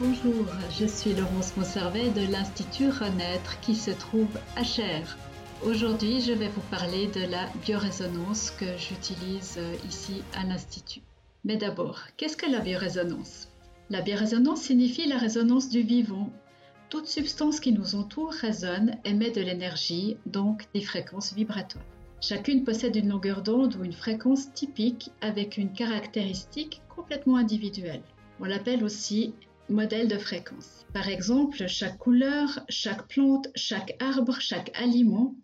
Bonjour, je suis Laurence Monservet de l'Institut Renaître qui se trouve à Cher. Aujourd'hui, je vais vous parler de la biorésonance que j'utilise euh, ici à l'Institut. Mais d'abord, qu'est-ce que la biorésonance? La biorésonance signifie la résonance du vivant. Toute substance qui nous entoure résonne, émet de l'énergie, donc des fréquences vibratoires. Chacune possède une longueur d'onde ou une fréquence typique avec une caractéristique complètement individuelle. On l'appelle aussi modèle de fréquence. Par exemple, chaque couleur, chaque plante, chaque arbre, chaque aliment.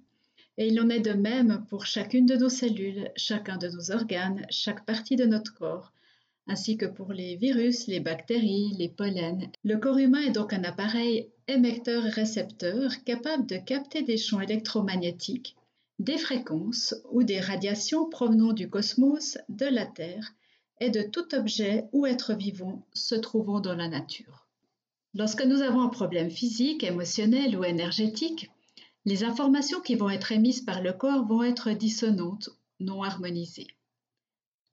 Et il en est de même pour chacune de nos cellules, chacun de nos organes, chaque partie de notre corps, ainsi que pour les virus, les bactéries, les pollens. Le corps humain est donc un appareil émetteur-récepteur capable de capter des champs électromagnétiques des fréquences ou des radiations provenant du cosmos, de la Terre et de tout objet ou être vivant se trouvant dans la nature. Lorsque nous avons un problème physique, émotionnel ou énergétique, les informations qui vont être émises par le corps vont être dissonantes, non harmonisées.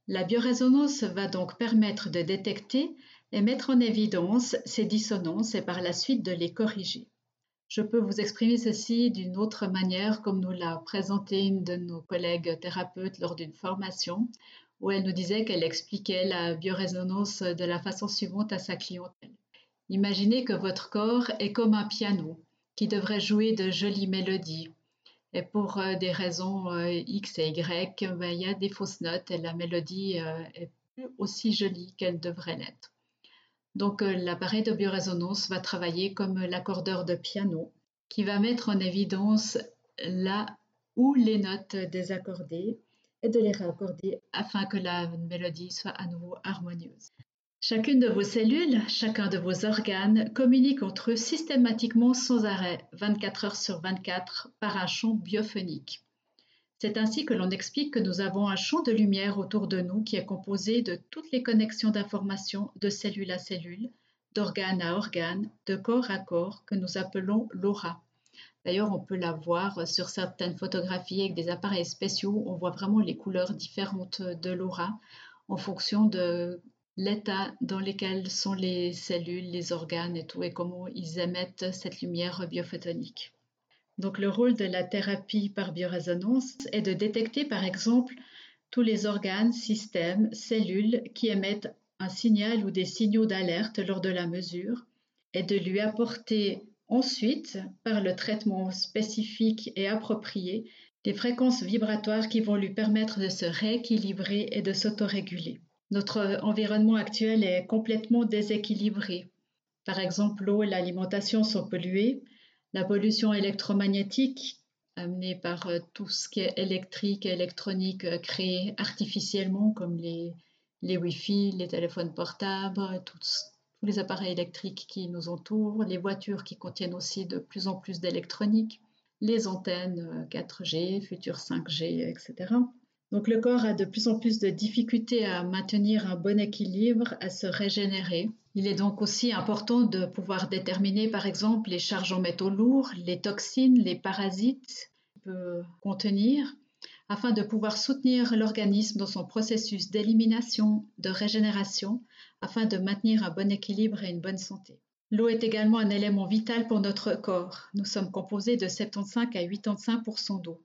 La biorésonance va donc permettre de détecter et mettre en évidence ces dissonances et par la suite de les corriger. Je peux vous exprimer ceci d'une autre manière, comme nous l'a présenté une de nos collègues thérapeutes lors d'une formation, où elle nous disait qu'elle expliquait la biorésonance de la façon suivante à sa clientèle. Imaginez que votre corps est comme un piano qui devrait jouer de jolies mélodies. Et pour euh, des raisons euh, X et Y, ben, il y a des fausses notes et la mélodie euh, est plus aussi jolie qu'elle devrait l'être. Donc l'appareil de biorésonance va travailler comme l'accordeur de piano qui va mettre en évidence là où les notes désaccordées et de les réaccorder afin que la mélodie soit à nouveau harmonieuse. Chacune de vos cellules, chacun de vos organes communique entre eux systématiquement sans arrêt, 24 heures sur 24, par un champ biophonique. C'est ainsi que l'on explique que nous avons un champ de lumière autour de nous qui est composé de toutes les connexions d'informations de cellule à cellule, d'organe à organe, de corps à corps, que nous appelons l'aura. D'ailleurs, on peut la voir sur certaines photographies avec des appareils spéciaux. On voit vraiment les couleurs différentes de l'aura en fonction de l'état dans lequel sont les cellules, les organes et tout, et comment ils émettent cette lumière biophotonique. Donc le rôle de la thérapie par biorésonance est de détecter par exemple tous les organes, systèmes, cellules qui émettent un signal ou des signaux d'alerte lors de la mesure et de lui apporter ensuite, par le traitement spécifique et approprié, des fréquences vibratoires qui vont lui permettre de se rééquilibrer et de s'autoréguler. Notre environnement actuel est complètement déséquilibré. Par exemple, l'eau et l'alimentation sont polluées, la pollution électromagnétique amenée par euh, tout ce qui est électrique et électronique euh, créé artificiellement, comme les, Wi-Fi, les téléphones portables, tous, les appareils électriques qui nous entourent, les voitures qui contiennent aussi de plus en plus d'électronique, les antennes 4G, futures 5G, etc. Donc le corps a de plus en plus de difficultés à maintenir un bon équilibre, à se régénérer. Il est donc aussi important de pouvoir déterminer par exemple les charges en métaux lourds, les toxines, les parasites qu'il peut contenir, afin de pouvoir soutenir l'organisme dans son processus d'élimination, de régénération, afin de maintenir un bon équilibre et une bonne santé. L'eau est également un élément vital pour notre corps. Nous sommes composés de 75 à 85% d'eau.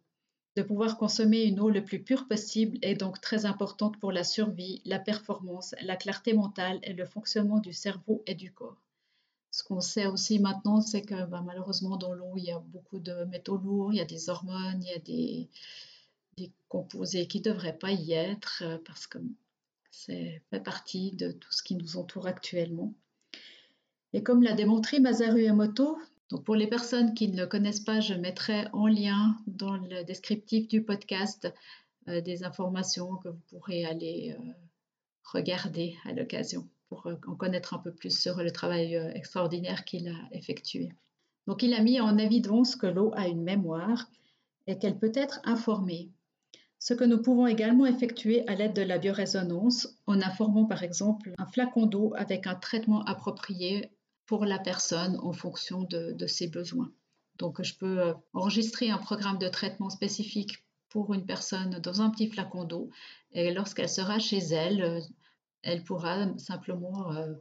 De pouvoir consommer une eau le plus pure possible est donc très importante pour la survie, la performance, la clarté mentale et le fonctionnement du cerveau et du corps. Ce qu'on sait aussi maintenant, c'est que bah, malheureusement dans l'eau, il y a beaucoup de métaux lourds, il y a des hormones, il y a des, des composés qui ne devraient pas y être euh, parce que c'est fait partie de tout ce qui nous entoure actuellement. Et comme l'a démontré Masaru Emoto, pour les personnes qui ne le connaissent pas, je mettrai en lien dans le descriptif du podcast euh, des informations que vous pourrez aller euh, regarder à l'occasion pour euh, en connaître un peu plus sur le travail extraordinaire qu'il a effectué. Donc il a mis en évidence que l'eau a une mémoire et qu'elle peut être informée. Ce que nous pouvons également effectuer à l'aide de la biorésonance en informant par exemple un flacon d'eau avec un traitement approprié pour la personne en fonction de, ses besoins. Donc, je peux euh, enregistrer un programme de traitement spécifique pour une personne dans un petit flacon d'eau et lorsqu'elle sera chez elle, euh, elle pourra simplement euh,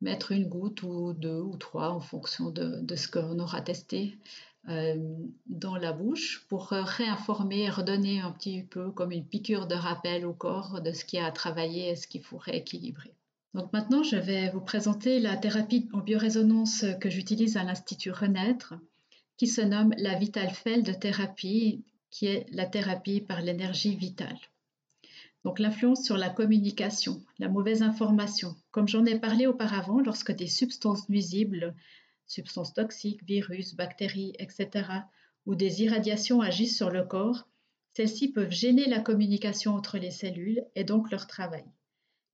mettre une goutte ou deux ou trois en fonction de, ce qu'on aura testé dans la bouche pour réinformer et redonner un petit peu comme une piqûre de rappel au corps de ce qui a à travailler et ce qu'il faut rééquilibrer. Donc maintenant, je vais vous présenter la thérapie en biorésonance que j'utilise à l'Institut Renaître, qui se nomme la Vitalfeld thérapie, qui est la thérapie par l'énergie vitale. Donc l'influence sur la communication, la mauvaise information. Comme j'en ai parlé auparavant, lorsque des substances nuisibles, substances toxiques, virus, bactéries, etc., ou des irradiations agissent sur le corps, celles-ci peuvent gêner la communication entre les cellules et donc leur travail.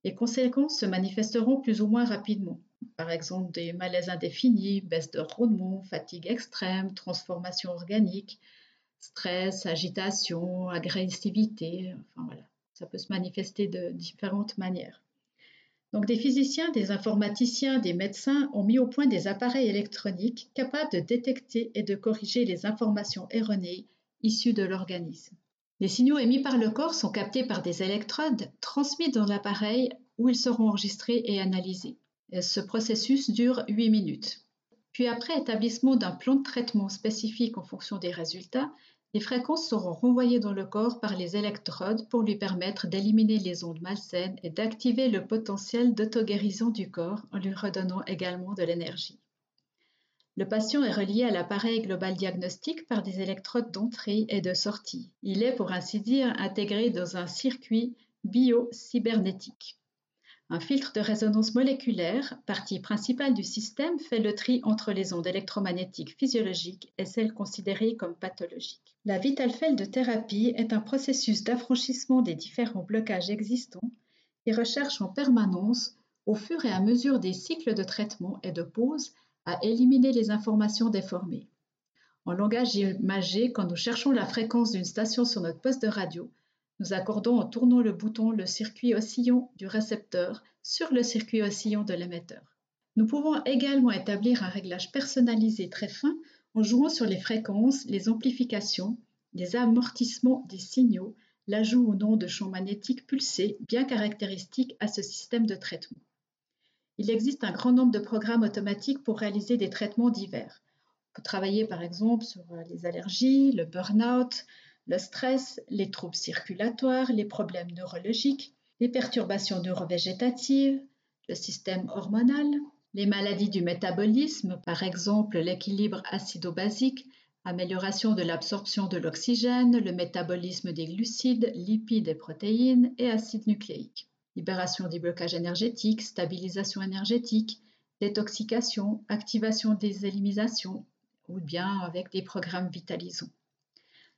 Les conséquences se manifesteront plus ou moins rapidement. Par exemple, des malaises indéfinis, baisse de rendement, fatigue extrême, transformation organique, stress, agitation, agressivité, enfin voilà. Ça peut se manifester de différentes manières. Des physiciens, des informaticiens, des médecins ont mis au point des appareils électroniques capables de détecter et de corriger les informations erronées issues de l'organisme. Les signaux émis par le corps sont captés par des électrodes transmis dans l'appareil où ils seront enregistrés et analysés. Ce processus dure 8 minutes. Puis après établissement d'un plan de traitement spécifique en fonction des résultats, les fréquences seront renvoyées dans le corps par les électrodes pour lui permettre d'éliminer les ondes malsaines et d'activer le potentiel d'auto-guérison du corps en lui redonnant également de l'énergie. Le patient est relié à l'appareil global diagnostic par des électrodes d'entrée et de sortie. Il est, pour ainsi dire, intégré dans un circuit bio-cybernétique. Un filtre de résonance moléculaire, partie principale du système, fait le tri entre les ondes électromagnétiques physiologiques et celles considérées comme pathologiques. La Vitalfeld thérapie est un processus d'affranchissement des différents blocages existants et recherche en permanence, au fur et à mesure des cycles de traitement et de pause, à éliminer les informations déformées. En langage imagé, quand nous cherchons la fréquence d'une station sur notre poste de radio, nous accordons en tournant le bouton le circuit oscillant du récepteur sur le circuit oscillant de l'émetteur. Nous pouvons également établir un réglage personnalisé très fin en jouant sur les fréquences, les amplifications, les amortissements des signaux, l'ajout ou non de champs magnétiques pulsés bien caractéristiques à ce système de traitement. Il existe un grand nombre de programmes automatiques pour réaliser des traitements divers. On peut travailler par exemple sur euh, les allergies, le burn-out, le stress, les troubles circulatoires, les problèmes neurologiques, les perturbations neurovégétatives, le système hormonal, les maladies du métabolisme, par exemple l'équilibre acido-basique, amélioration de l'absorption de l'oxygène, le métabolisme des glucides, lipides et protéines et acides nucléiques libération des blocages énergétiques, stabilisation énergétique, détoxication, activation des éliminations ou bien avec des programmes vitalisants.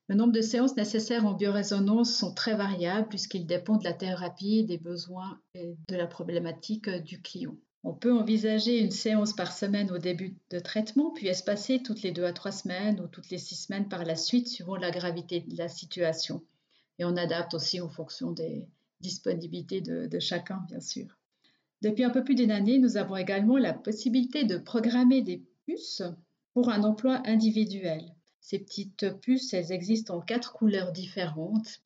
Le nombre de séances nécessaires en biorésonance sont très variables puisqu'ils dépendent de la thérapie, des besoins et de la problématique du client. On peut envisager une séance par semaine au début de traitement, puis espacer toutes les deux à trois semaines ou toutes les six semaines par la suite, suivant la gravité de la situation. Et on adapte aussi en fonction des, disponibilité de, chacun, bien sûr. Depuis un peu plus d'une année, nous avons également la possibilité de programmer des puces pour un emploi individuel. Ces petites puces, existent en quatre couleurs différentes.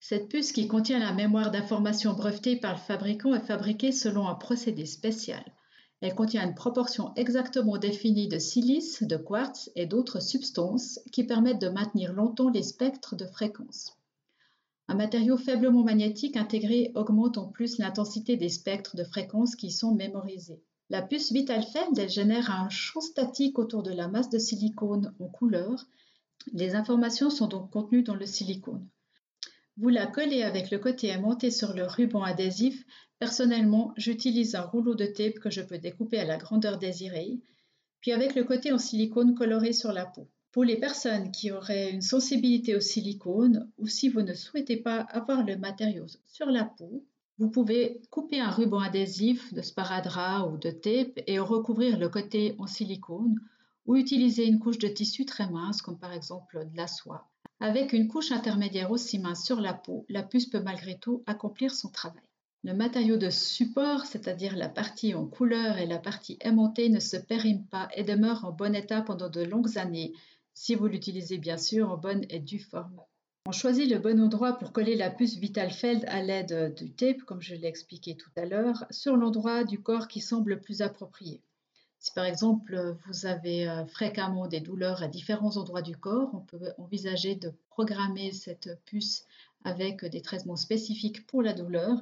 Cette puce qui contient la mémoire d'information brevetée par le fabricant est fabriquée selon un procédé spécial. Elle contient une proportion exactement définie de silice, de quartz et d'autres substances qui permettent de maintenir longtemps les spectres de fréquence. Un matériau faiblement magnétique intégré augmente en plus l'intensité des spectres de fréquences qui sont mémorisés. La puce Vitalfeld génère un champ statique autour de la masse de silicone en couleur. Les informations sont donc contenues dans le silicone. Vous la collez avec le côté aimanté sur le ruban adhésif. Personnellement, j'utilise un rouleau de tape que je peux découper à la grandeur désirée, puis avec le côté en silicone coloré sur la peau. Pour les personnes qui auraient une sensibilité au silicone ou si vous ne souhaitez pas avoir le matériau sur la peau, vous pouvez couper un ruban adhésif de sparadrap ou de tape et recouvrir le côté en silicone ou utiliser une couche de tissu très mince comme par exemple de la soie. Avec une couche intermédiaire aussi mince sur la peau, la puce peut malgré tout accomplir son travail. Le matériau de support, c'est-à-dire la partie en couleur et la partie aimantée, ne se périme pas et demeure en bon état pendant de longues années, si vous l'utilisez bien sûr en bonne et due forme. On choisit le bon endroit pour coller la puce Vitalfeld à l'aide du tape, comme je l'ai expliqué tout à l'heure, sur l'endroit du corps qui semble le plus approprié. Si par exemple vous avez euh, fréquemment des douleurs à différents endroits du corps, on peut envisager de programmer cette puce avec des traitements spécifiques pour la douleur.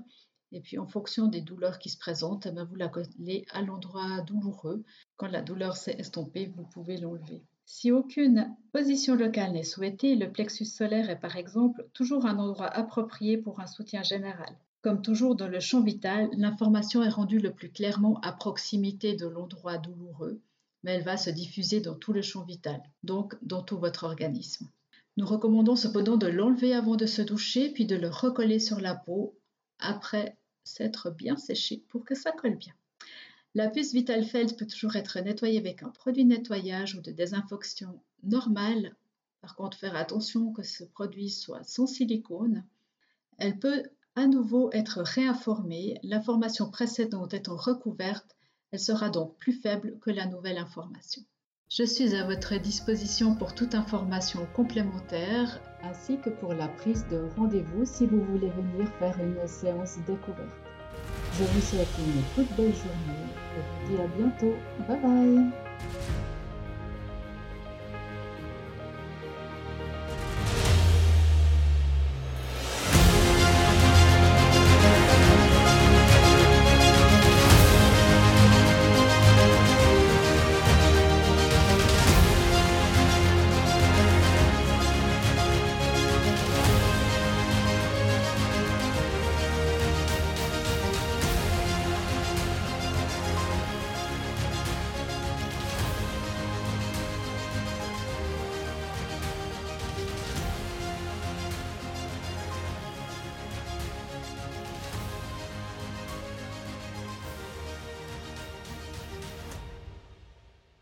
Et puis en fonction des douleurs qui se présentent, eh ben, vous la collez à l'endroit douloureux. Quand la douleur s'est estompée, vous pouvez l'enlever. Si aucune position locale n'est souhaitée, le plexus solaire est par exemple toujours un endroit approprié pour un soutien général. Comme toujours dans le champ vital, l'information est rendue le plus clairement à proximité de l'endroit douloureux, mais elle va se diffuser dans tout le champ vital, donc dans tout votre organisme. Nous recommandons cependant de l'enlever avant de se doucher, puis de le recoller sur la peau après s'être bien séché pour que ça colle bien. La puce Vitalfeld peut toujours être nettoyée avec un produit de nettoyage ou de désinfection normal. Par contre, faire attention que ce produit soit sans silicone. Elle peut à nouveau être réinformée, l'information précédente étant recouverte, elle sera donc plus faible que la nouvelle information. Je suis à votre disposition pour toute information complémentaire ainsi que pour la prise de rendez-vous si vous voulez venir faire une séance découverte. Je vous souhaite une toute belle journée et vous dis à bientôt. Bye bye